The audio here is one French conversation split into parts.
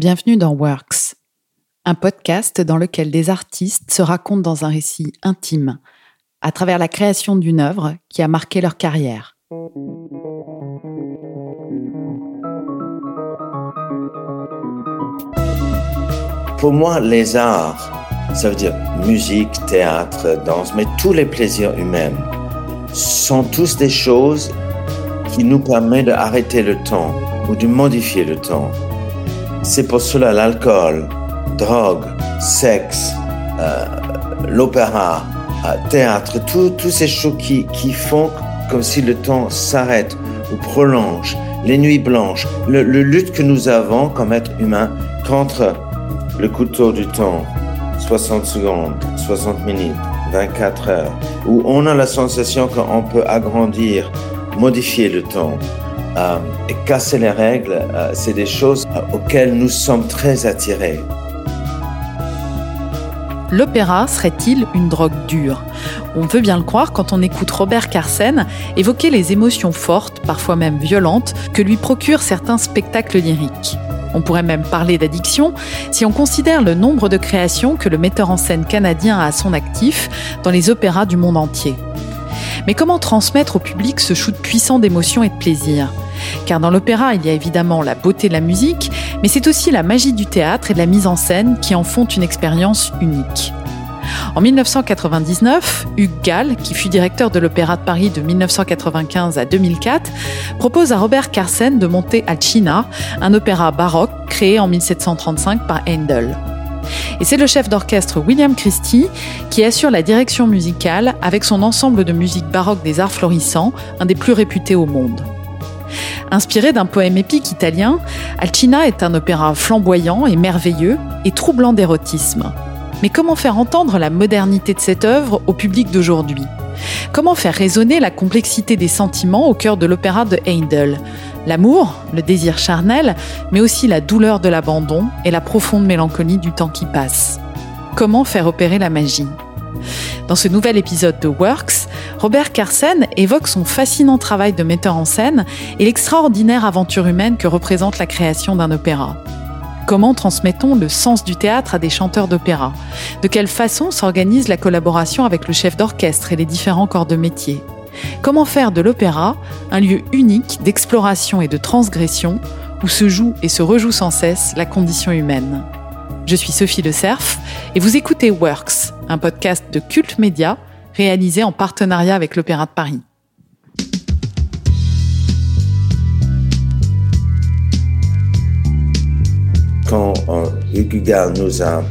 Bienvenue dans Works, un podcast dans lequel des artistes se racontent dans un récit intime, à travers la création d'une œuvre qui a marqué leur carrière. Pour moi, les arts, ça veut dire musique, théâtre, danse, mais tous les plaisirs humains sont tous des choses qui nous permettent d'arrêter le temps ou de modifier le temps. C'est pour cela l'alcool, drogue, sexe, euh, l'opéra, euh, théâtre, toutes ces choses qui, qui font comme si le temps s'arrête ou prolonge, les nuits blanches, le, le lutte que nous avons comme être humain contre le couteau du temps, 60 secondes, 60 minutes, 24 heures, où on a la sensation qu'on peut agrandir, modifier le temps. Euh, et casser les règles, euh, c'est des choses euh, auxquelles nous sommes très attirés. L'opéra serait-il une drogue dure? On peut bien le croire quand on écoute Robert Carsen évoquer les émotions fortes, parfois même violentes, que lui procurent certains spectacles lyriques. On pourrait même parler d'addiction si on considère le nombre de créations que le metteur en scène canadien a à son actif dans les opéras du monde entier. Mais comment transmettre au public ce shoot puissant d'émotion et de plaisir? Car dans l'opéra, il y a évidemment la beauté de la musique, mais c'est aussi la magie du théâtre et de la mise en scène qui en font une expérience unique. En 1999, Hugues Gall, qui fut directeur de l'Opéra de Paris de 1995 à 2004, propose à Robert Carsen de monter Alcina, un opéra baroque créé en 1735 par Handel. Et c'est le chef d'orchestre William Christie qui assure la direction musicale avec son ensemble de musique baroque des arts florissants, un des plus réputés au monde. Inspiré d'un poème épique italien, Alcina est un opéra flamboyant et merveilleux et troublant d'érotisme. Mais comment faire entendre la modernité de cette œuvre au public d'aujourd'hui? Comment faire résonner la complexité des sentiments au cœur de l'opéra de Handel L'amour, le désir charnel, mais aussi la douleur de l'abandon et la profonde mélancolie du temps qui passe. Comment faire opérer la magie? Dans ce nouvel épisode de Works, Robert Carsen évoque son fascinant travail de metteur en scène et l'extraordinaire aventure humaine que représente la création d'un opéra. Comment transmettons le sens du théâtre à des chanteurs d'opéra? De quelle façon s'organise la collaboration avec le chef d'orchestre et les différents corps de métier? Comment faire de l'opéra un lieu unique d'exploration et de transgression où se joue et se rejoue sans cesse la condition humaine? Je suis Sophie Le Cerf et vous écoutez Works, un podcast de culte média réalisé en partenariat avec l'Opéra de Paris. Quand euh, nous a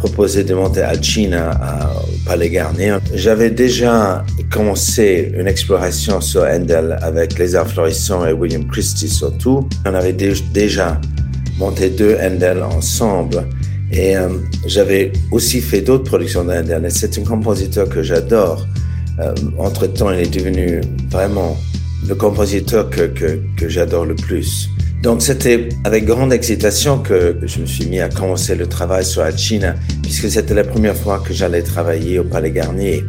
proposé de monter à China, au Palais Garnier. J'avais déjà commencé une exploration sur Handel avec Les Arts Florissants et William Christie surtout. On avait déjà monté deux Handel ensemble. Et euh, j'avais aussi fait d'autres productions d'Handel. C'est un compositeur que j'adore. Euh, entre-temps, il est devenu vraiment le compositeur que, que j'adore le plus. Donc c'était avec grande excitation que je me suis mis à commencer le travail sur la Chine, puisque c'était la première fois que j'allais travailler au Palais Garnier.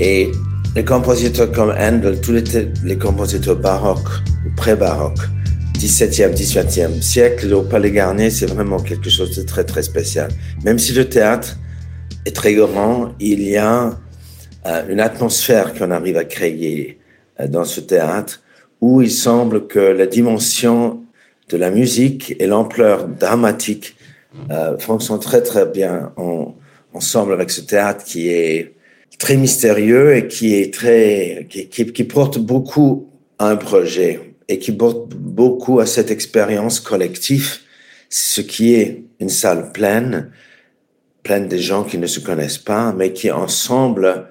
Et les compositeurs comme Handel, tous les, les compositeurs baroques ou pré-baroques, 17e, 18e siècle, au Palais Garnier, c'est vraiment quelque chose de très, très spécial. Même si le théâtre est très grand, il y a euh, une atmosphère qu'on arrive à créer euh, dans ce théâtre où il semble que la dimension de la musique et l'ampleur dramatique euh, fonctionnent très très bien ensemble avec ce théâtre qui est très mystérieux et qui est très qui, qui, porte beaucoup à un projet et qui porte beaucoup à cette expérience collective, ce qui est une salle pleine, pleine de gens qui ne se connaissent pas, mais qui ensemble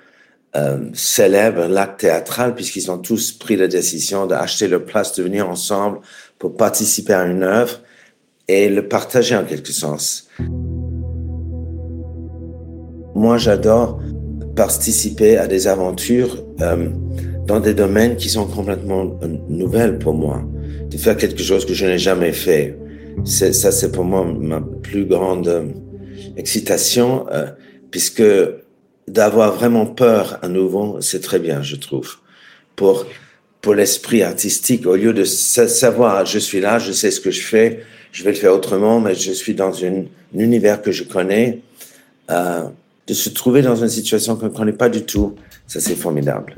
euh, célèbrent l'acte théâtral puisqu'ils ont tous pris la décision d'acheter leur place, de venir ensemble pour participer à une œuvre et le partager en quelque sens. Moi, j'adore participer à des aventures euh, dans des domaines qui sont complètement euh, nouvelles pour moi. De faire quelque chose que je n'ai jamais fait. Ça, c'est pour moi ma plus grande euh, excitation, puisque d'avoir vraiment peur à nouveau, c'est très bien, je trouve. Pour pour l'esprit artistique, au lieu de savoir, je suis là, je sais ce que je fais, je vais le faire autrement, mais je suis dans une, un univers que je connais, euh, de se trouver dans une situation qu'on ne connaît pas du tout, ça c'est formidable.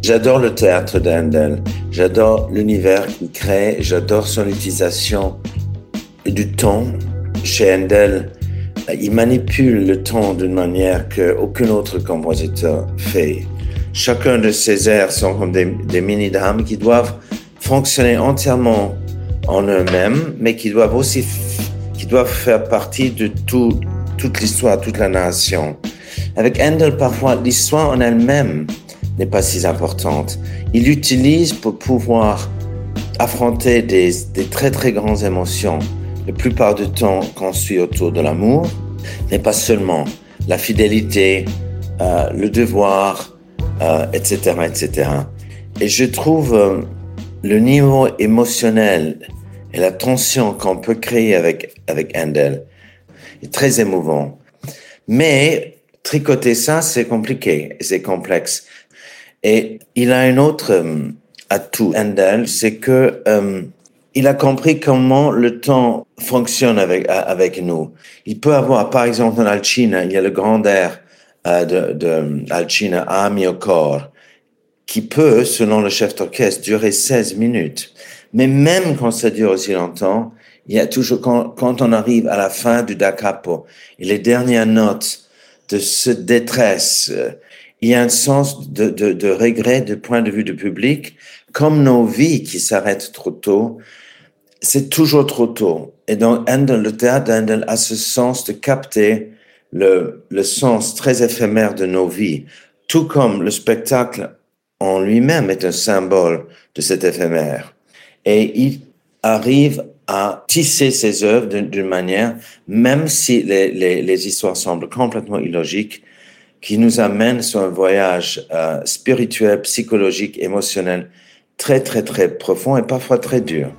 J'adore le théâtre d'Handel, j'adore l'univers qu'il crée, j'adore son utilisation du temps. Chez Handel, il manipule le temps d'une manière qu'aucun autre compositeur fait. Chacun de ces airs sont comme des, des mini-drames qui doivent fonctionner entièrement en eux-mêmes, mais qui doivent aussi qui doivent faire partie de tout, toute l'histoire, toute la narration. Avec Handel, parfois, l'histoire en elle-même n'est pas si importante. Il l'utilise pour pouvoir affronter des, des, très très grandes émotions. La plupart du temps, construit autour de l'amour, mais pas seulement. La fidélité, euh, le devoir, euh, etc., etc. Et je trouve euh, le niveau émotionnel et la tension qu'on peut créer avec avec Handel est très émouvant. Mais tricoter ça, c'est compliqué, c'est complexe. Et il a un autre atout, Handel, c'est que il a compris comment le temps fonctionne avec avec nous. Il peut avoir, par exemple, dans Alcina, il y a le grand air euh, de, de Alcina Ami au corps, qui peut, selon le chef d'orchestre, durer 16 minutes. Mais même quand ça dure aussi longtemps, il y a toujours, quand, quand on arrive à la fin du da capo, et les dernières notes de ce détresse, il y a un sens de, de, de regret du point de vue du public, comme nos vies qui s'arrêtent trop tôt, c'est toujours trop tôt. Et donc, Handel, le théâtre d'Handel a ce sens de capter le, le sens très éphémère de nos vies, tout comme le spectacle en lui-même est un symbole de cet éphémère. Et il arrive à tisser ses œuvres d'une manière, même si les, les, les, histoires semblent complètement illogiques, qui nous amène sur un voyage euh, spirituel, psychologique, émotionnel très, très, très profond et parfois très dur.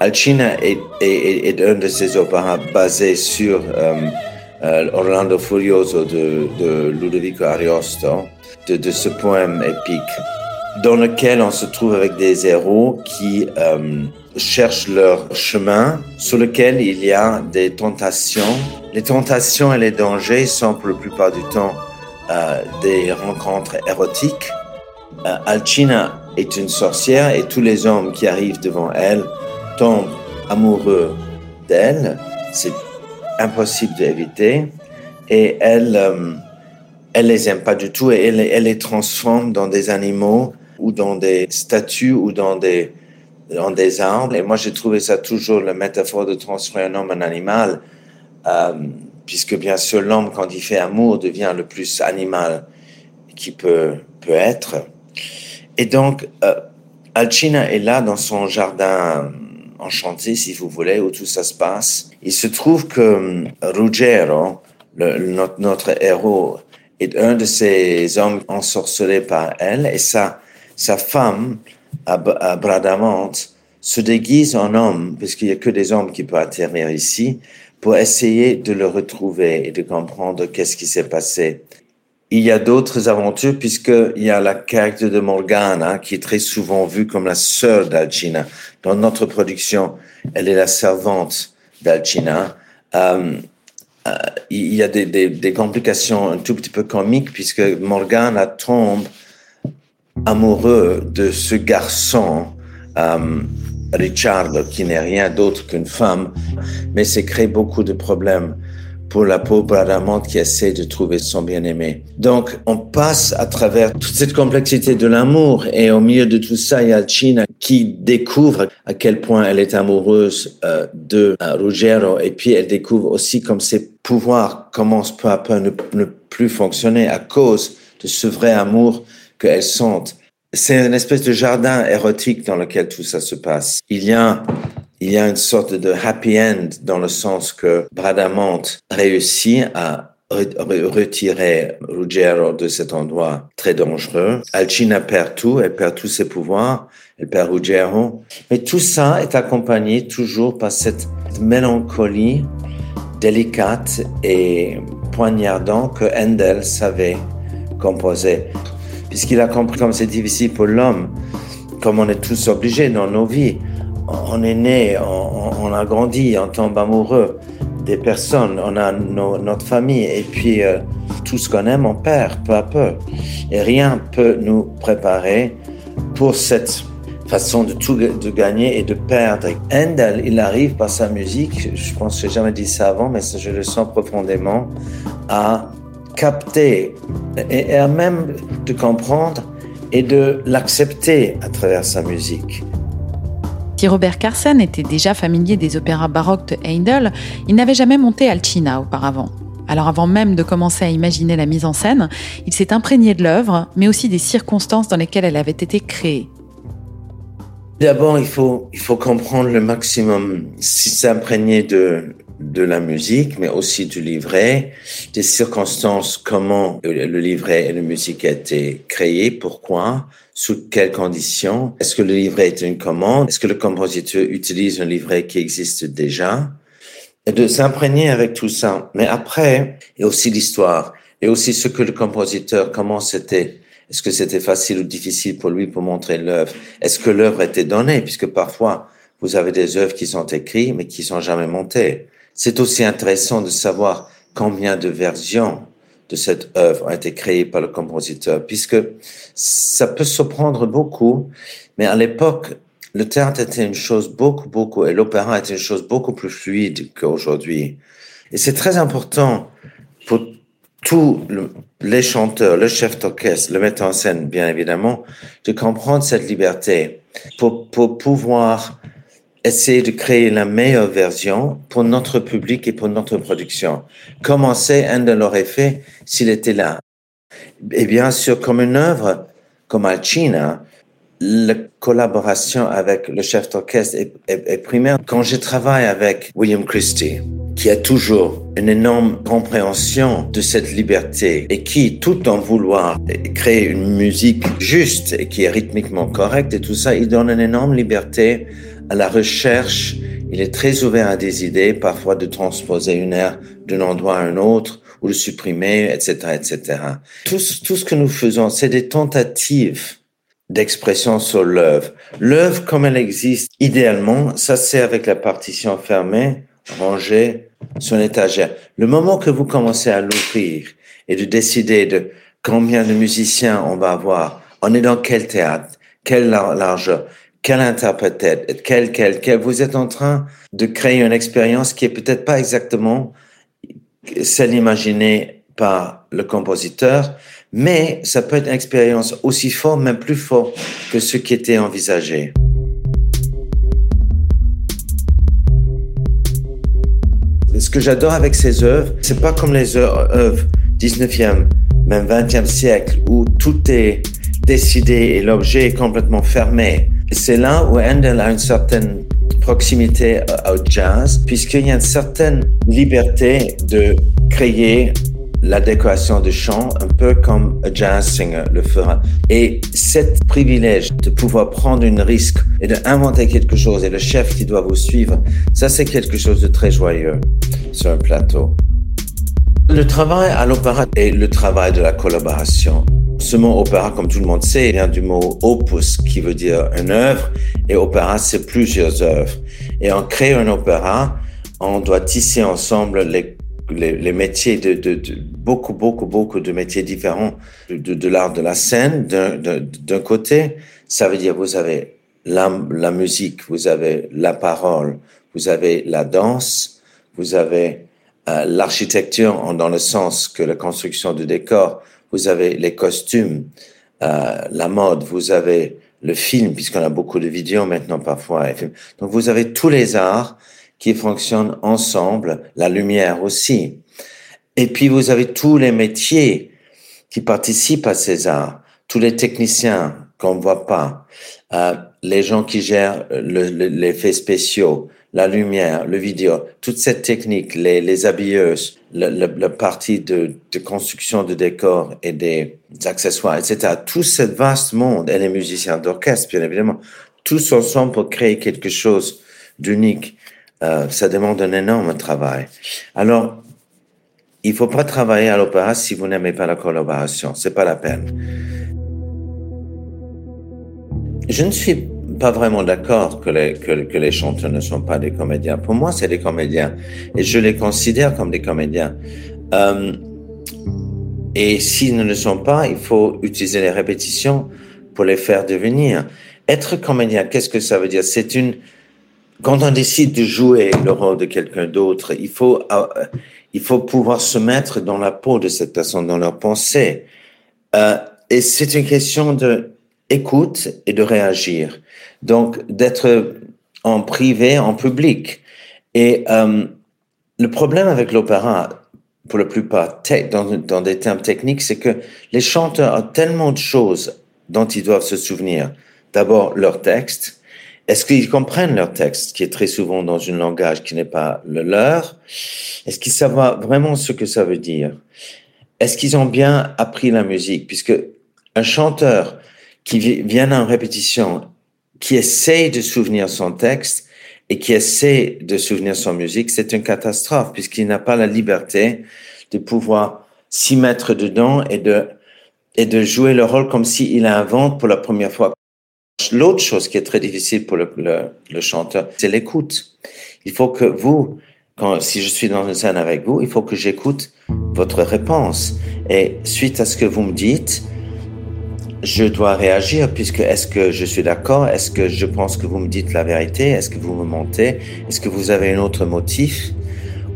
Alcina est, est, est, un de ces opéras basés sur euh, euh, Orlando Furioso de, de Ludovico Ariosto, de, de, ce poème épique, dans lequel on se trouve avec des héros qui euh, cherchent leur chemin, sur lequel il y a des tentations. Les tentations et les dangers sont pour la plupart du temps euh, des rencontres érotiques. Euh, Alcina est une sorcière et tous les hommes qui arrivent devant elle amoureux d'elle. C'est impossible d'éviter. Et elle, euh, elle les aime pas du tout et elle, elle les transforme dans des animaux ou dans des statues ou dans des, dans des arbres. Et moi, j'ai trouvé ça toujours la métaphore de transformer un homme en animal, euh, puisque bien sûr, l'homme, quand il fait amour, devient le plus animal qui peut, peut être. Et donc, euh, Alcina est là dans son jardin enchanté, si vous voulez, où tout ça se passe. Il se trouve que euh, Ruggiero, notre, notre, héros, est un de ces hommes ensorcelés par elle, et sa, sa femme, à, à Bradamante, se déguise en homme, puisqu'il n'y a que des hommes qui peuvent atterrir ici, pour essayer de le retrouver et de comprendre qu'est-ce qui s'est passé. Il y a d'autres aventures puisqu'il y a la caractère de Morgana qui est très souvent vue comme la sœur d'Alcina. Dans notre production, elle est la servante d'Alcina. Euh, euh, il y a des, complications un tout petit peu comiques puisque Morgana tombe amoureux de ce garçon, euh, Richard, qui n'est rien d'autre qu'une femme, mais c'est crée beaucoup de problèmes pour la pauvre amante qui essaie de trouver son bien-aimé. Donc, on passe à travers toute cette complexité de l'amour et au milieu de tout ça, il y a China qui découvre à quel point elle est amoureuse euh, de euh, et puis elle découvre aussi comme ses pouvoirs commencent peu à peu à ne, ne plus fonctionner à cause de ce vrai amour qu'elle sent. C'est une espèce de jardin érotique dans lequel tout ça se passe. Il y a il y a une sorte de happy end dans le sens que Bradamante réussit à retirer Ruggiero de cet endroit très dangereux. Alcina perd tout, elle perd tous ses pouvoirs, elle perd Ruggiero. Mais tout ça est accompagné toujours par cette mélancolie délicate et poignardant que Handel savait composer. Puisqu'il a compris comme c'est difficile pour l'homme, comme on est tous obligés dans nos vies. On est né, on, a grandi, on tombe amoureux des personnes, on a notre famille et puis euh, tout ce qu'on aime, on perd peu à peu. Et rien peut nous préparer pour cette façon de tout de gagner et de perdre. Handel, il arrive par sa musique, je pense que j'ai jamais dit ça avant, mais je le sens profondément, à capter et, à même de comprendre et de l'accepter à travers sa musique. Si Robert Carsen était déjà familier des opéras baroques de Handel, il n'avait jamais monté Alcina auparavant. Alors avant même de commencer à imaginer la mise en scène, il s'est imprégné de l'œuvre, mais aussi des circonstances dans lesquelles elle avait été créée. D'abord, il faut, comprendre le maximum, s'imprégner de, de la musique, mais aussi du livret, des circonstances, comment le livret et la musique a été créés, pourquoi, sous quelles conditions, est-ce que le livret est une commande, est-ce que le compositeur utilise un livret qui existe déjà, et de s'imprégner avec tout ça. Mais après, a aussi l'histoire, et aussi ce que le compositeur, comment c'était, est-ce que c'était facile ou difficile pour lui pour montrer l'œuvre, est-ce que l'œuvre était donnée, puisque parfois, vous avez des œuvres qui sont écrites, mais qui sont jamais montées. C'est aussi intéressant de savoir combien de versions de cette œuvre ont été créées par le compositeur, puisque ça peut surprendre beaucoup, mais à l'époque, le théâtre était une chose beaucoup, beaucoup, et l'opéra était une chose beaucoup plus fluide qu'aujourd'hui. Et c'est très important pour tous les chanteurs, le chef d'orchestre, le metteur en scène, bien évidemment, de comprendre cette liberté pour, pour pouvoir essayer de créer la meilleure version pour notre public et pour notre production. Commencer un de l'aurait fait s'il était là? Et bien sûr, comme une œuvre comme Alcina, la collaboration avec le chef d'orchestre est, est, primaire. Quand je travaille avec William Christie, qui a toujours une énorme compréhension de cette liberté et qui, tout en vouloir créer une musique juste et qui est rythmiquement correcte et tout ça, il donne une énorme liberté à la recherche. Il est très ouvert à des idées, parfois de transposer une aire d'un endroit à un autre ou de supprimer, etc., etc. Tout, tout ce que nous faisons, c'est des tentatives d'expression sur l'œuvre. L'œuvre, comme elle existe, idéalement, ça c'est avec la partition fermée, rangée sur une étagère. Le moment que vous commencez à l'ouvrir et de décider de combien de musiciens on va avoir, on est dans quel théâtre, quelle largeur, quel interprète, quel, quel, quel, vous êtes en train de créer une expérience qui est peut-être pas exactement celle imaginée par le compositeur, mais ça peut être une expérience aussi forte, même plus forte que ce qui était envisagé. Ce que j'adore avec ces œuvres, c'est pas comme les œuvres 19e, même 20e siècle, où tout est décidé et l'objet est complètement fermé. C'est là où Handel a une certaine proximité au jazz, puisqu'il y a une certaine liberté de créer la décoration de chant, un peu comme un jazz singer le fera. Et cet privilège de pouvoir prendre une risque et d'inventer quelque chose et le chef qui doit vous suivre, ça c'est quelque chose de très joyeux sur un plateau. Le travail à l'opéra est le travail de la collaboration. Ce mot opéra, comme tout le monde sait, vient du mot opus, qui veut dire une œuvre, et opéra, c'est plusieurs œuvres. Et en créant un opéra, on doit tisser ensemble les les, métiers de, de, beaucoup, beaucoup, beaucoup de métiers différents de, de l'art de la scène. D'un côté, ça veut dire vous avez la, la, musique, vous avez la parole, vous avez la danse, vous avez euh, l'architecture dans le sens que la construction du décor, vous avez les costumes, euh, la mode, vous avez le film, puisqu'on a beaucoup de vidéos maintenant parfois. Donc vous avez tous les arts qui fonctionnent ensemble, la lumière aussi. Et puis vous avez tous les métiers qui participent à ces arts, tous les techniciens qu'on ne voit pas, euh, les gens qui gèrent l'effet le, spéciaux, la lumière, le vidéo, toute cette technique, les, les habilleuses, le, partie de, de, construction de décors et des accessoires, etc. Tout ce vaste monde, et les musiciens d'orchestre, bien évidemment, tous ensemble pour créer quelque chose d'unique Euh, ça demande un énorme travail. Alors, il faut pas travailler à l'opéra si vous n'aimez pas la collaboration. C'est pas la peine. Je ne suis pas vraiment d'accord que les, que, les chanteurs ne sont pas des comédiens. Pour moi, c'est des comédiens. Et je les considère comme des comédiens. Euh, et s'ils ne le sont pas, il faut utiliser les répétitions pour les faire devenir. Être comédien, qu'est-ce que ça veut dire? C'est une quand on décide de jouer le rôle de quelqu'un d'autre, il faut euh, il faut pouvoir se mettre dans la peau de cette personne, dans leur pensée. Euh, et c'est une question de écoute et de réagir. Donc d'être en privé, en public. Et euh, le problème avec l'opéra, pour la plupart, dans, dans des termes techniques, c'est que les chanteurs ont tellement de choses dont ils doivent se souvenir. D'abord, leur texte. Est-ce qu'ils comprennent leur texte, qui est très souvent dans un langage qui n'est pas le leur? Est-ce qu'ils savent vraiment ce que ça veut dire? Est-ce qu'ils ont bien appris la musique? Puisque un chanteur qui vient en répétition, qui essaye de souvenir son texte et qui essaie de souvenir son musique, c'est une catastrophe puisqu'il n'a pas la liberté de pouvoir s'y mettre dedans et de et de jouer le rôle comme s'il invente pour la première fois. L'autre chose qui est très difficile pour le, le, chanteur, c'est l'écoute. Il faut que vous, quand, si je suis dans une scène avec vous, il faut que j'écoute votre réponse. Et suite à ce que vous me dites, je dois réagir puisque est-ce que je suis d'accord? Est-ce que je pense que vous me dites la vérité? Est-ce que vous me mentez? Est-ce que vous avez un autre motif?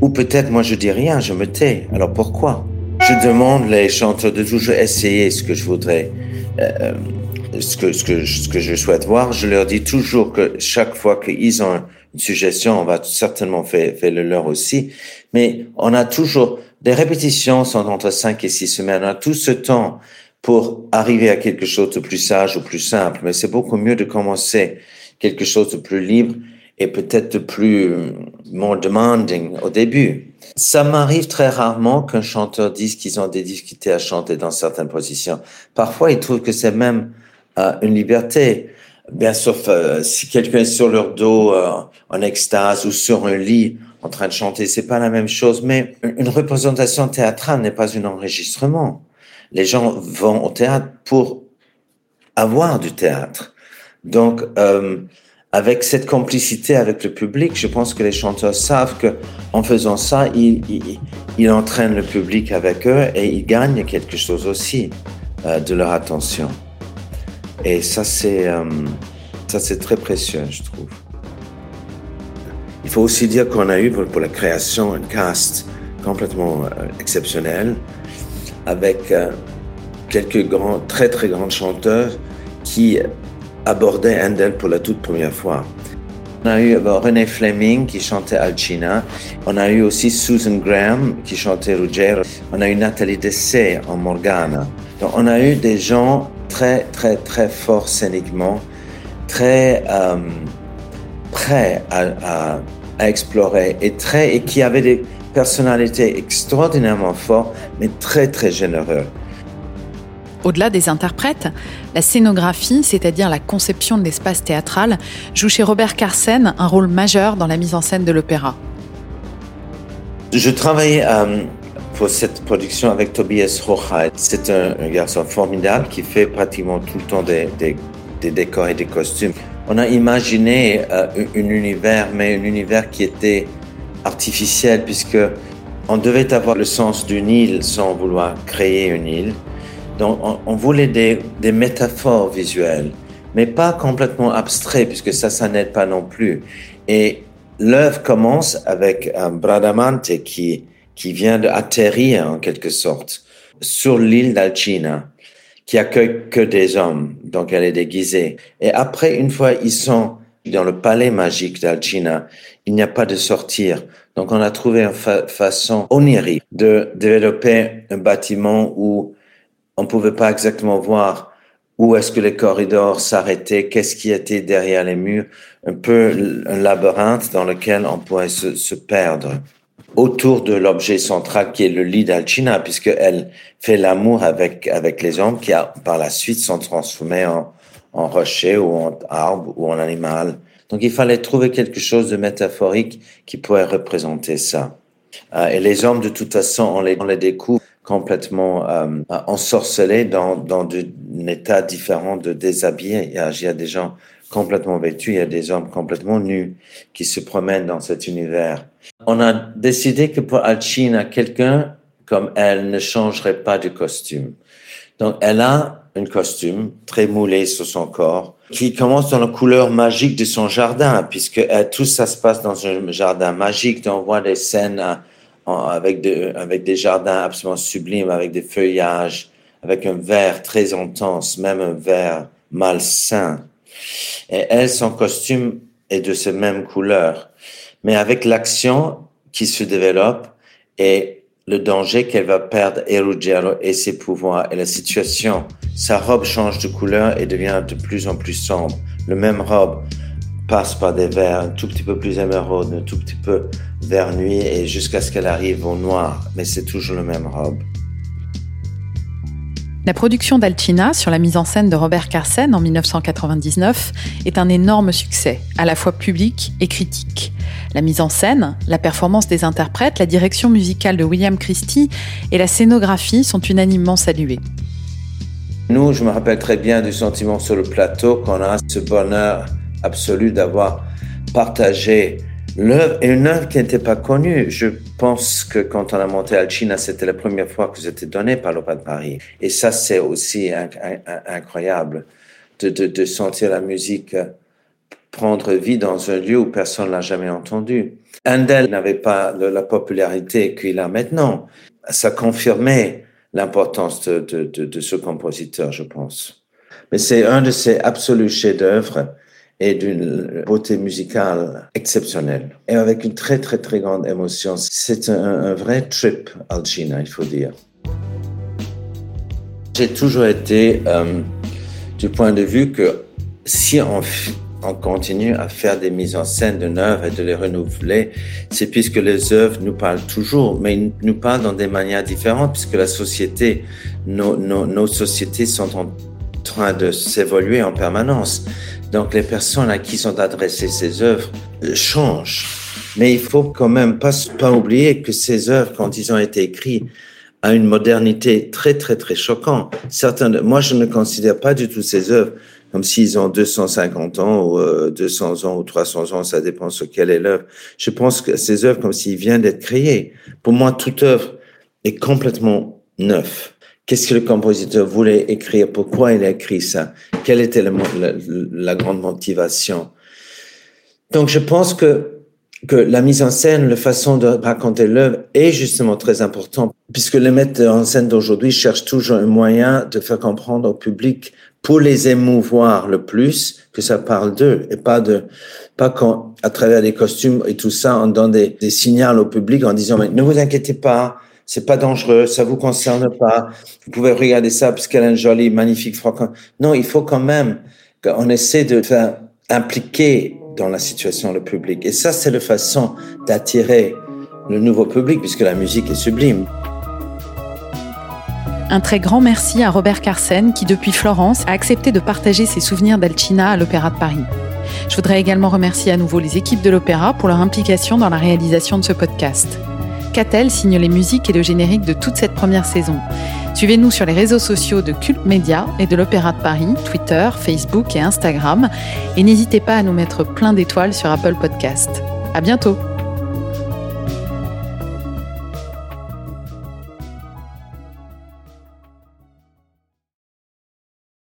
Ou peut-être moi je dis rien, je me tais. Alors pourquoi? Je demande les chanteurs de toujours essayer ce que je voudrais, euh, ce, que, ce, que, ce que je souhaite voir. Je leur dis toujours que chaque fois qu'ils ont une suggestion, on va certainement faire, faire le leur aussi. Mais on a toujours des répétitions sont entre 5 et 6 semaines. On a tout ce temps pour arriver à quelque chose de plus sage ou plus simple. Mais c'est beaucoup mieux de commencer quelque chose de plus libre et peut-être de plus euh, more demanding au début. Ça m'arrive très rarement qu'un chanteur dise qu'ils ont des difficultés à chanter dans certaines positions. Parfois, ils trouvent que c'est même euh, une liberté. Bien sûr, euh, si quelqu'un est sur leur dos en extase ou sur un lit en train de chanter, c'est pas la même chose. Mais une représentation théâtrale n'est pas un enregistrement les gens vont au théâtre pour avoir du théâtre. Donc, euh, avec cette complicité avec le public, je pense que les chanteurs savent que en faisant ça, ils, ils, entraînent le public avec eux et ils gagnent quelque chose aussi euh, de leur attention. Et ça, c'est euh, ça, c'est très précieux, je trouve. Il faut aussi dire qu'on a eu pour, la création un cast complètement exceptionnel avec euh, quelques très très grands chanteurs qui abordaient Handel pour la toute première fois. On a eu euh, René Fleming qui chantait Alcina. On a eu aussi Susan Graham qui chantait Ruggiero. On a eu Nathalie Dessay en Morgana. Donc on a eu des gens très très très forts scéniquement, très euh, prêts à, à, à, explorer et très et qui avaient des personnalité extraordinairement forte, mais très très généreux. Au-delà des interprètes, la scénographie, c'est-à-dire la conception de l'espace théâtral, joue chez Robert Carsen un rôle majeur dans la mise en scène de l'opéra. Je travaillais euh, pour cette production avec Tobias Rocha. C'est un, garçon formidable qui fait pratiquement tout le temps des, des, décors et des costumes. On a imaginé euh, un univers, mais un univers qui était artificielle puisque on devait avoir le sens d'une île sans vouloir créer une île. Donc on, voulait des, des, métaphores visuelles, mais pas complètement abstrait puisque ça, ça n'aide pas non plus. Et l'œuvre commence avec un Bradamante qui, qui vient d'atterrir en quelque sorte sur l'île d'Alcina, qui accueille que des hommes, donc elle est déguisée. Et après, une fois ils sont dans le palais magique d'Alcina, il n'y a pas de sortir. Donc on a trouvé une façon onirique de développer un bâtiment où on pouvait pas exactement voir où est-ce que les corridors s'arrêtaient, qu'est-ce qui était derrière les murs, un peu un labyrinthe dans lequel on pourrait se, se perdre autour de l'objet central qui est le lit d'Alcina, puisqu'elle fait l'amour avec, avec les hommes qui a, par la suite sont transformés en, en rocher ou en arbre ou en animal. Donc il fallait trouver quelque chose de métaphorique qui pourrait représenter ça. Euh, et les hommes, de toute façon, on les, on les découvre complètement euh, ensorcelés dans, dans un état différent de déshabillé. Il y, a, il y a des gens complètement vêtus, il y a des hommes complètement nus qui se promènent dans cet univers. On a décidé que pour Alcina, quelqu'un comme elle ne changerait pas de costume. Donc elle a un costume très moulé sur son corps qui commence dans la couleur magique de son jardin, puisque euh, tout ça se passe dans un jardin magique. on voit des scènes euh, avec, des jardins absolument sublimes, avec des feuillages, avec un vert très intense, même un vert malsain. Et elle, son costume est de cette même couleur. Mais avec l'action qui se développe et le danger qu'elle va perdre Erugero et ses pouvoirs et la situation, sa robe change de couleur et devient de plus en plus sombre. Le même robe passe par des verts un tout petit peu plus émeraude, un tout petit peu vert nuit et jusqu'à ce qu'elle arrive au noir. Mais c'est toujours le même robe. La production d'Alcina sur la mise en scène de Robert Carsen en 1999 est un énorme succès, à la fois public et critique. La mise en scène, la performance des interprètes, la direction musicale de William Christie et la scénographie sont unanimement saluées. Nous, je me rappelle très bien du sentiment sur le plateau qu'on a ce bonheur absolu d'avoir partagé L'œuvre est une œuvre qui n'était pas connue. Je pense que quand on a monté Alcina, c'était la première fois que c'était donné par l'Opéra de Paris. Et ça, c'est aussi incroyable de, de, de, sentir la musique prendre vie dans un lieu où personne l'a jamais entendu. Handel n'avait pas la popularité qu'il a maintenant. Ça confirmait l'importance de, de, ce compositeur, je pense. Mais c'est un de ses absolus chefs-d'œuvre et d'une beauté musicale exceptionnelle et avec une très très très grande émotion. C'est un, vrai trip Alcina, il faut dire. J'ai toujours été euh, du point de vue que si on, on, continue à faire des mises en scène de œuvres et de les renouveler, c'est puisque les œuvres nous parlent toujours, mais nous parlent dans des manières différentes, puisque la société, nos, nos, nos sociétés sont en train de s'évoluer en permanence. Donc les personnes à qui sont adressées ces œuvres changent. Mais il faut quand même pas, pas oublier que ces œuvres, quand ils ont été écrits, à une modernité très, très, très choquante. Certains, moi, je ne considère pas du tout ces œuvres comme s'ils ont 250 ans ou 200 euh, ans ou 300 ans, ça dépend sur quelle est l'œuvre. Je pense que ces œuvres comme s'ils viennent d'être créées. Pour moi, toute œuvre est complètement neuve. Qu'est-ce que le compositeur voulait écrire? Pourquoi il a écrit ça? Quelle était la, la, grande motivation? Donc, je pense que que la mise en scène, la façon de raconter l'œuvre est justement très important, puisque les metteurs en scène d'aujourd'hui cherchent toujours un moyen de faire comprendre au public pour les émouvoir le plus que ça parle d'eux et pas de pas quand à travers des costumes et tout ça on donne des, des signaux au public en disant mais ne vous inquiétez pas c'est pas dangereux, ça vous concerne pas. Vous pouvez regarder ça parce qu'elle a un joli, magnifique froc. Non, il faut quand même qu'on essaie de faire impliquer dans la situation le public. Et ça, c'est la façon d'attirer le nouveau public puisque la musique est sublime. Un très grand merci à Robert Carsen qui, depuis Florence, a accepté de partager ses souvenirs d'Alcina à l'Opéra de Paris. Je voudrais également remercier à nouveau les équipes de l'Opéra pour leur implication dans la réalisation de ce podcast. Catel signe les musiques et le générique de toute cette première saison. Suivez-nous sur les réseaux sociaux de Cult Média et de l'Opéra de Paris, Twitter, Facebook et Instagram. Et n'hésitez pas à nous mettre plein d'étoiles sur Apple Podcast. À bientôt!